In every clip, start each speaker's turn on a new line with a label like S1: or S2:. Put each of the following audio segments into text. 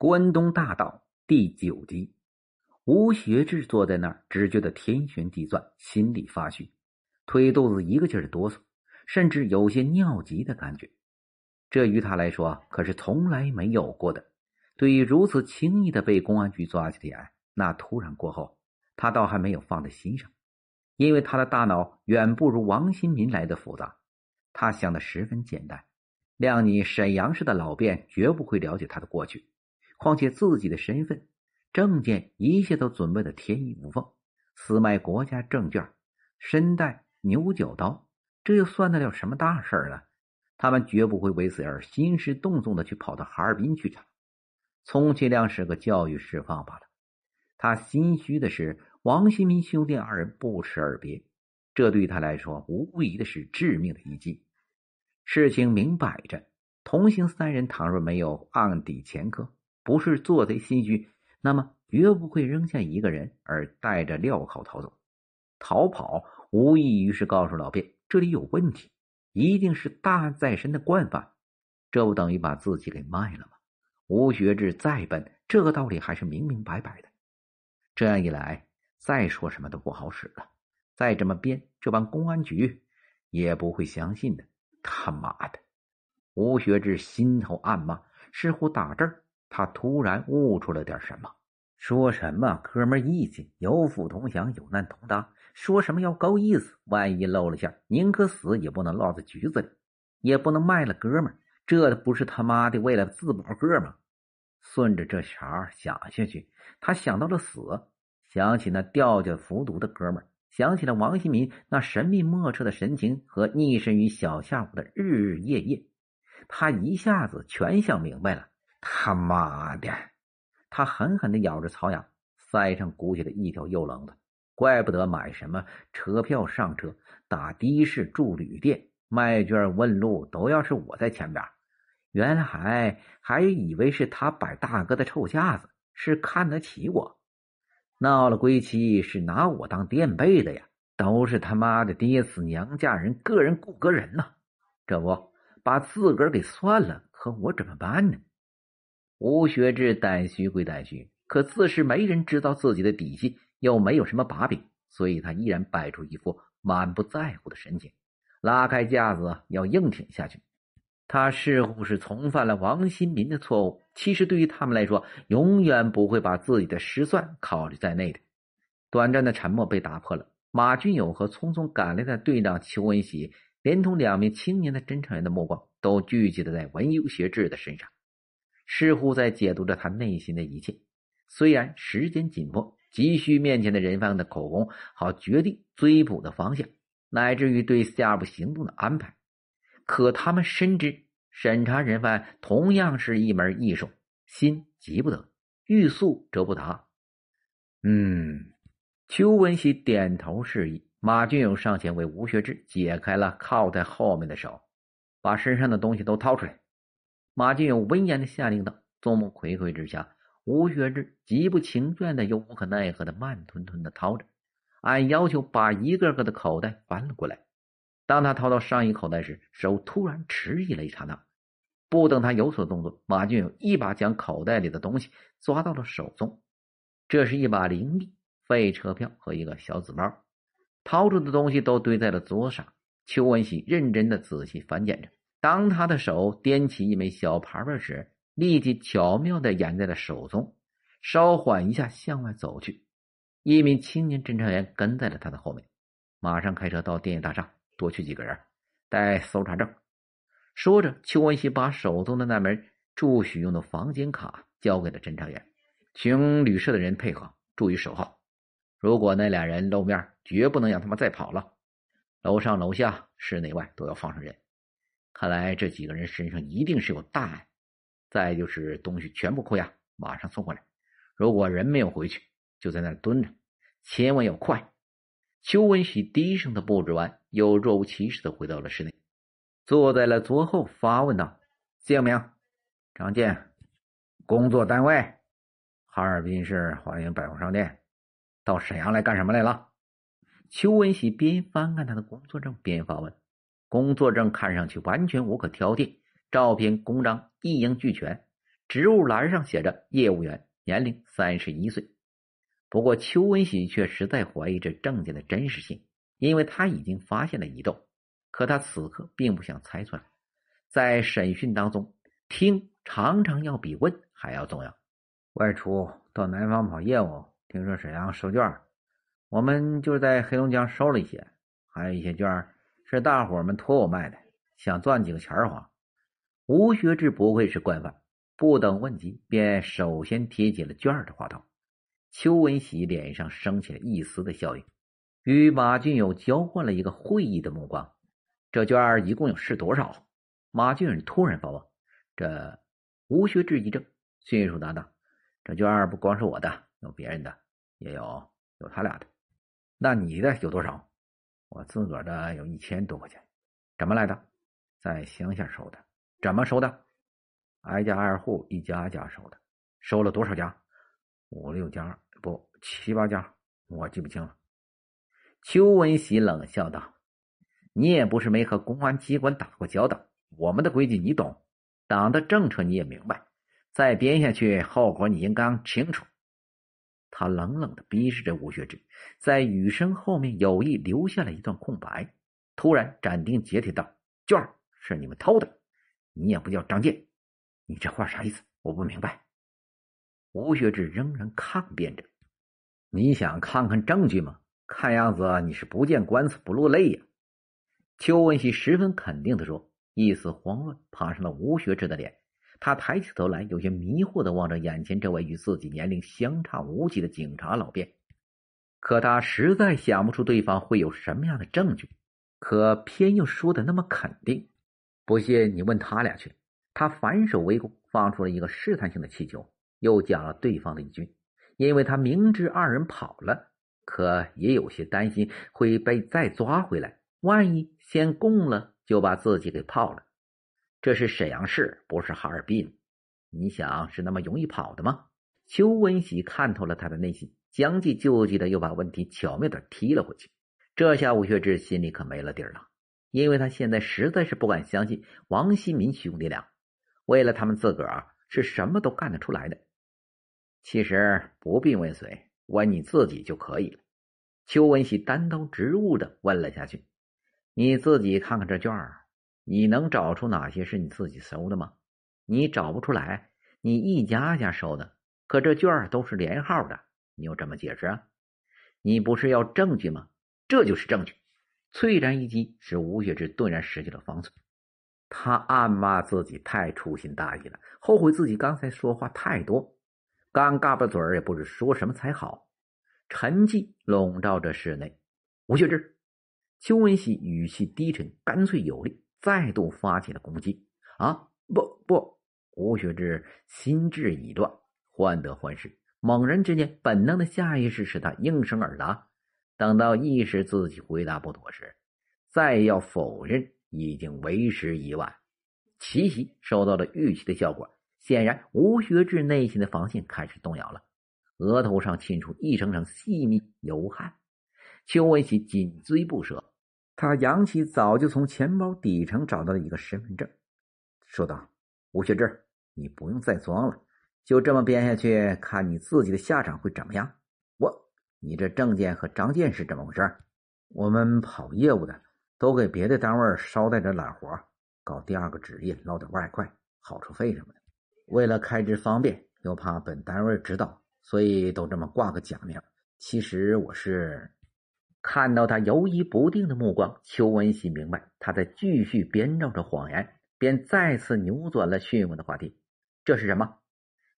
S1: 关东大道第九集，吴学志坐在那儿，只觉得天旋地转，心里发虚，腿肚子一个劲儿的哆嗦，甚至有些尿急的感觉。这于他来说可是从来没有过的。对于如此轻易的被公安局抓起来，那突然过后，他倒还没有放在心上，因为他的大脑远不如王新民来的复杂。他想的十分简单：谅你沈阳市的老卞绝不会了解他的过去。况且自己的身份、证件一切都准备的天衣无缝，私卖国家证券，身带牛角刀，这又算得了什么大事儿呢？他们绝不会为此而兴师动众的去跑到哈尔滨去查。充其量是个教育释放罢了。他心虚的是，王新民兄弟二人不辞而别，这对他来说无疑的是致命的一击。事情明摆着，同行三人倘若没有案底前科。不是做贼心虚，那么绝不会扔下一个人而带着镣铐逃走。逃跑无异于是告诉老卞这里有问题，一定是大案在身的惯犯，这不等于把自己给卖了吗？吴学志再笨，这个道理还是明明白白的。这样一来，再说什么都不好使了。再这么编，这帮公安局也不会相信的。他妈的！吴学志心头暗骂，似乎打这儿。他突然悟出了点什么，说什么“哥们义气，有福同享，有难同当”，说什么要够意思，万一露了馅，宁可死也不能落在局子里，也不能卖了哥们这不是他妈的为了自保个吗？顺着这茬想下去，他想到了死，想起那吊脚服毒的哥们想起了王新民那神秘莫测的神情和溺身于小下午的日日夜夜，他一下子全想明白了。他妈的！他狠狠的咬着曹阳，腮上鼓起了一条又棱子。怪不得买什么车票上车、打的士、住旅店、卖券问路都要是我在前边。原来还还以为是他摆大哥的臭架子，是看得起我。闹了归期是拿我当垫背的呀！都是他妈的爹死娘嫁人，个人顾个人呐！这不把自个儿给算了，可我怎么办呢？吴学志胆虚归胆虚，可自是没人知道自己的底细，又没有什么把柄，所以他依然摆出一副满不在乎的神情，拉开架子要硬挺下去。他似乎是重犯了王新民的错误，其实对于他们来说，永远不会把自己的失算考虑在内的。短暂的沉默被打破了，马俊友和匆匆赶来的队长邱文喜，连同两名青年的侦查员的目光都聚集在文优学志的身上。似乎在解读着他内心的一切。虽然时间紧迫，急需面前的人犯的口供，好决定追捕的方向，乃至于对下一步行动的安排。可他们深知，审查人犯同样是一门艺术，心急不得，欲速则不达。嗯，邱文喜点头示意，马俊勇上前为吴学志解开了靠在后面的手，把身上的东西都掏出来。马俊勇威严的下令道：“众目睽睽之下，吴学志极不情愿的又无可奈何的慢吞吞的掏着，按要求把一个个的口袋翻了过来。当他掏到上衣口袋时，手突然迟疑了一刹那。不等他有所动作，马俊勇一把将口袋里的东西抓到了手中。这是一把零币、废车票和一个小纸包。掏出的东西都堆在了桌上。邱文喜认真的仔细翻检着。”当他的手掂起一枚小牌牌时，立即巧妙的掩在了手中，稍缓一下向外走去。一名青年侦查员跟在了他的后面，马上开车到电影大厦，多取几个人，带搜查证。说着，邱文熙把手中的那枚住许用的房间卡交给了侦查员，请旅社的人配合，注意守号。如果那俩人露面，绝不能让他们再跑了。楼上楼下、室内外都要放上人。看来这几个人身上一定是有大案，再就是东西全部扣押，马上送回来。如果人没有回去，就在那蹲着，千万要快。邱文喜低声的布置完，又若无其事的回到了室内，坐在了桌后，发问道：“姓名？张健，工作单位？哈尔滨市华源百货商店。到沈阳来干什么来了？”邱文喜边翻看他的工作证边发问。工作证看上去完全无可挑剔，照片、公章一应俱全，职务栏上写着业务员，年龄三十一岁。不过邱文喜却实在怀疑这证件的真实性，因为他已经发现了疑窦，可他此刻并不想猜出来。在审讯当中，听常常要比问还要重要。外出到南方跑业务，听说沈阳收卷，我们就在黑龙江收了一些，还有一些卷是大伙们托我卖的，想赚几个钱花。吴学志不愧是惯犯，不等问及，便首先提起了卷的话头。邱文喜脸上升起了一丝的笑意，与马俊友交换了一个会意的目光。这卷一共有是多少？马俊友突然发问。这吴学志一怔，迅速答道。这卷不光是我的，有别人的，也有有他俩的。那你的有多少？我自个儿的有一千多块钱。怎么来的？在乡下收的。怎么收的？挨家挨户一家家收的。收了多少家？五六家，不七八家，我记不清了。邱文喜冷笑道：“你也不是没和公安机关打过交道，我们的规矩你懂，党的政策你也明白。”再编下去，后果你应当清楚。他冷冷的逼视着吴学志，在语声后面有意留下了一段空白，突然斩钉截铁道：“卷是你们偷的，你也不叫张健，你这话啥意思？我不明白。”吴学志仍然抗辩着：“你想看看证据吗？看样子你是不见棺材不落泪呀。”邱文熙十分肯定的说，一丝慌乱爬上了吴学志的脸。他抬起头来，有些迷惑的望着眼前这位与自己年龄相差无几的警察老辩，可他实在想不出对方会有什么样的证据，可偏又说的那么肯定。不信你问他俩去。他反手围攻，放出了一个试探性的气球，又讲了对方的一句：“因为他明知二人跑了，可也有些担心会被再抓回来，万一先供了，就把自己给泡了。”这是沈阳市，不是哈尔滨。你想是那么容易跑的吗？邱文喜看透了他的内心，将计就计的又把问题巧妙的踢了回去。这下吴学志心里可没了底儿了，因为他现在实在是不敢相信王新民兄弟俩为了他们自个儿是什么都干得出来的。其实不必问谁，问你自己就可以了。邱文喜单刀直入的问了下去：“你自己看看这卷儿。”你能找出哪些是你自己收的吗？你找不出来，你一家家收的。可这卷都是连号的，你又怎么解释啊？你不是要证据吗？这就是证据。翠然一击使吴学志顿然失去了方寸，他暗骂自己太粗心大意了，后悔自己刚才说话太多，刚嘎巴嘴儿也不知说什么才好。沉寂笼罩着室内。吴学志，邱文喜语气低沉，干脆有力。再度发起了攻击！啊，不不！吴学志心智已断，患得患失。猛然之间，本能的下意识使他应声而答。等到意识自己回答不妥时，再要否认已经为时已晚。奇袭收到了预期的效果，显然吴学志内心的防线开始动摇了，额头上沁出一层层细密油汗。邱文喜紧追不舍。他扬起早就从钱包底层找到的一个身份证，说道：“吴学志，你不用再装了，就这么编下去，看你自己的下场会怎么样？我，你这证件和张健是怎么回事？我们跑业务的都给别的单位捎带着揽活，搞第二个职业捞点外快、好处费什么的。为了开支方便，又怕本单位知道，所以都这么挂个假名。其实我是……”看到他犹疑不定的目光，邱文喜明白他在继续编造着谎言，便再次扭转了询问的话题：“这是什么？”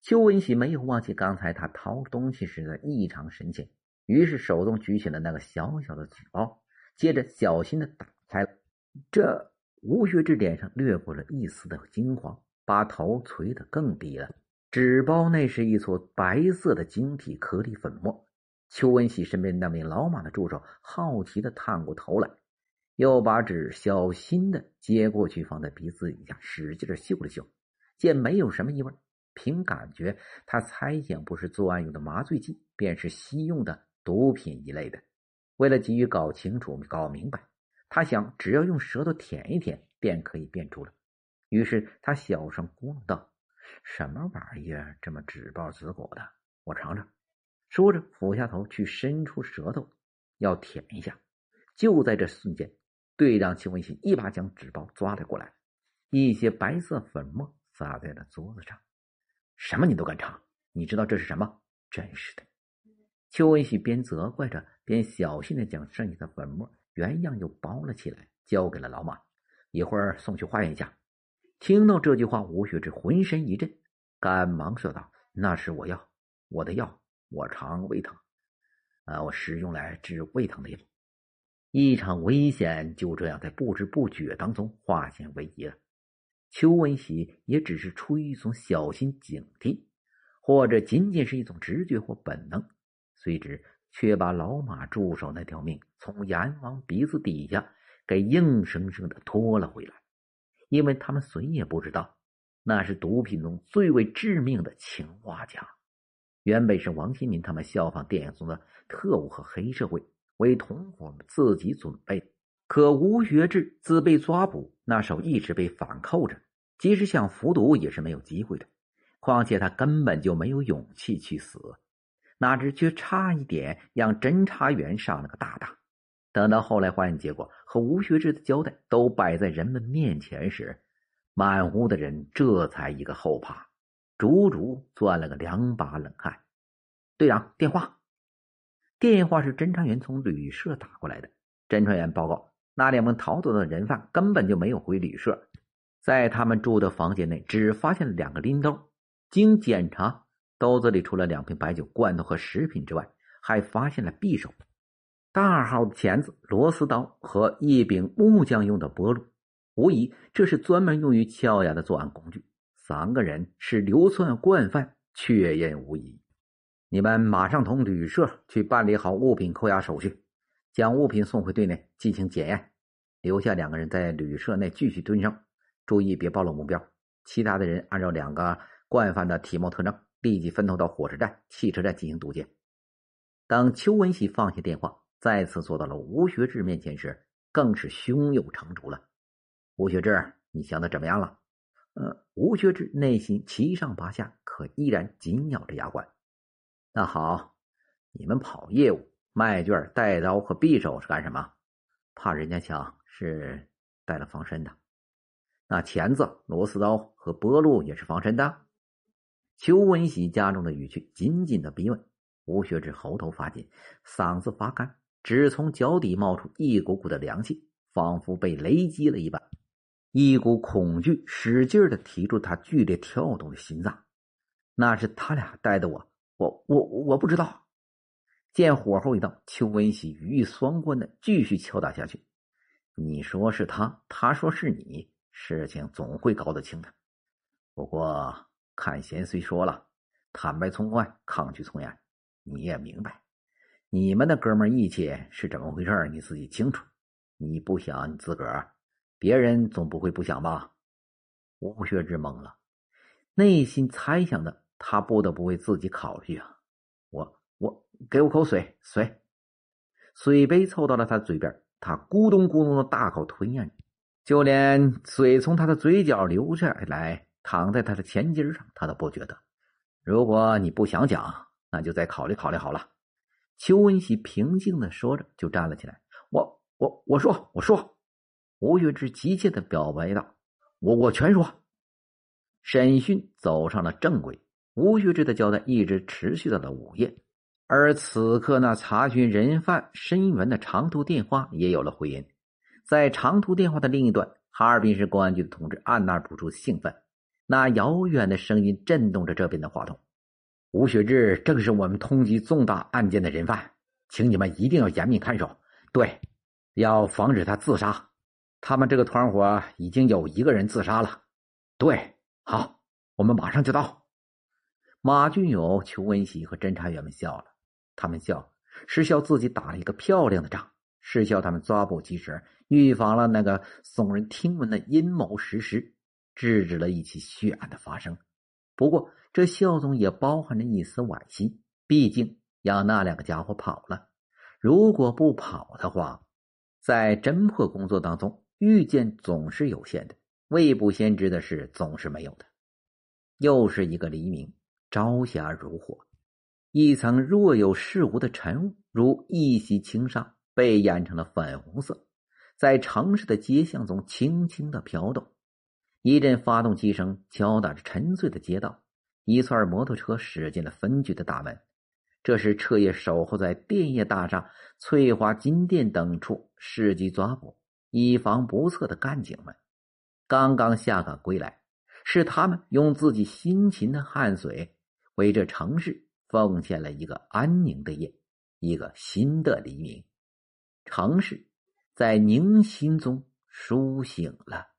S1: 邱文喜没有忘记刚才他掏东西时的异常神情，于是手动举起了那个小小的纸包，接着小心的打开了。这吴学志脸上掠过了一丝的惊慌，把头垂得更低了。纸包内是一撮白色的晶体颗粒粉末。邱文喜身边那名老马的助手好奇的探过头来，又把纸小心的接过去，放在鼻子底下，使劲的嗅了嗅，见没有什么异味，凭感觉他猜想不是作案用的麻醉剂，便是吸用的毒品一类的。为了急于搞清楚、搞明白，他想只要用舌头舔一舔便可以辨出了。于是他小声咕哝道：“什么玩意儿这么纸包子裹的？我尝尝。说着，俯下头去伸出舌头要舔一下。就在这瞬间，队长邱文喜一把将纸包抓了过来，一些白色粉末撒在了桌子上。什么你都敢尝？你知道这是什么？真是的！邱文喜边责怪着，边小心的将剩下的粉末原样又包了起来，交给了老马。一会儿送去化验一下。听到这句话，吴学志浑身一震，赶忙说道：“那是我药，我的药，我常胃疼，啊，我是用来治胃疼的药。”一场危险就这样在不知不觉当中化险为夷了。邱文喜也只是出于一种小心警惕，或者仅仅是一种直觉或本能。随之，却把老马助手那条命从阎王鼻子底下给硬生生的拖了回来，因为他们谁也不知道，那是毒品中最为致命的氰化钾。原本是王新民他们效仿电影中的特务和黑社会为同伙们自己准备，可吴学志自被抓捕那手一直被反扣着，即使想服毒也是没有机会的。况且他根本就没有勇气去死。哪知却差一点让侦查员上了个大当。等到后来化验结果和吴学志的交代都摆在人们面前时，满屋的人这才一个后怕，足足钻了个两把冷汗。队长，电话。电话是侦查员从旅社打过来的。侦查员报告，那两名逃走的人犯根本就没有回旅社，在他们住的房间内只发现了两个拎兜，经检查。兜子里除了两瓶白酒、罐头和食品之外，还发现了匕首、大号的钳子、螺丝刀和一柄木匠用的拨路。无疑，这是专门用于敲牙的作案工具。三个人是流窜惯犯，确认无疑。你们马上同旅社去办理好物品扣押手续，将物品送回队内进行检验。留下两个人在旅社内继续蹲守，注意别暴露目标。其他的人按照两个惯犯的体貌特征。立即分头到火车站、汽车站进行堵截。当邱文喜放下电话，再次坐到了吴学志面前时，更是胸有成竹了。吴学志，你想的怎么样了？呃，吴学志内心七上八下，可依然紧咬着牙关。那好，你们跑业务、卖券、带刀和匕首是干什么？怕人家抢，是带了防身的。那钳子、螺丝刀和拨路也是防身的。邱文喜加重了语气，紧紧的逼问。吴学志喉头发紧，嗓子发干，只从脚底冒出一股股的凉气，仿佛被雷击了一般。一股恐惧使劲的提住他剧烈跳动的心脏。那是他俩带的我，我我我不知道。见火候已到，邱文喜语意双关的继续敲打下去。你说是他，他说是你，事情总会搞得清的。不过。看贤虽说了，坦白从宽，抗拒从严。你也明白，你们的哥们义气是怎么回事你自己清楚。你不想你自个儿，别人总不会不想吧？吴学之懵了，内心猜想的他不得不为自己考虑啊。我我给我口水水，水杯凑到了他嘴边，他咕咚咕咚的大口吞咽着，就连水从他的嘴角流下来。躺在他的前襟上，他都不觉得。如果你不想讲，那就再考虑考虑好了。邱文喜平静的说着，就站了起来。我我我说我说，吴学志急切的表白道：“我我全说。”审讯走上了正轨。吴学志的交代一直持续到了午夜，而此刻那查询人犯身份的长途电话也有了回音。在长途电话的另一端，哈尔滨市公安局的同志按捺不住兴奋。那遥远的声音震动着这边的话筒。吴学志正是我们通缉重大案件的人犯，请你们一定要严密看守。对，要防止他自杀。他们这个团伙已经有一个人自杀了。对，好，我们马上就到。马俊友、邱文喜和侦查员们笑了，他们笑是笑自己打了一个漂亮的仗，是笑他们抓捕及时，预防了那个耸人听闻的阴谋实施。制止了一起血案的发生，不过这笑中也包含着一丝惋惜。毕竟让那两个家伙跑了，如果不跑的话，在侦破工作当中，遇见总是有限的，未卜先知的事总是没有的。又是一个黎明，朝霞如火，一层若有似无的晨雾如一袭轻纱，被染成了粉红色，在城市的街巷中轻轻的飘动。一阵发动机声敲打着沉睡的街道，一串摩托车驶进了分局的大门。这是彻夜守候在电业大厦、翠华金店等处伺机抓捕、以防不测的干警们，刚刚下岗归来。是他们用自己辛勤的汗水，为这城市奉献了一个安宁的夜，一个新的黎明。城市在宁心中苏醒了。